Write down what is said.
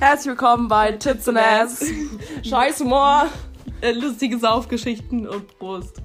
Herzlich willkommen bei Tits and Ass. Scheiß Humor, äh, lustige Saufgeschichten und Prost.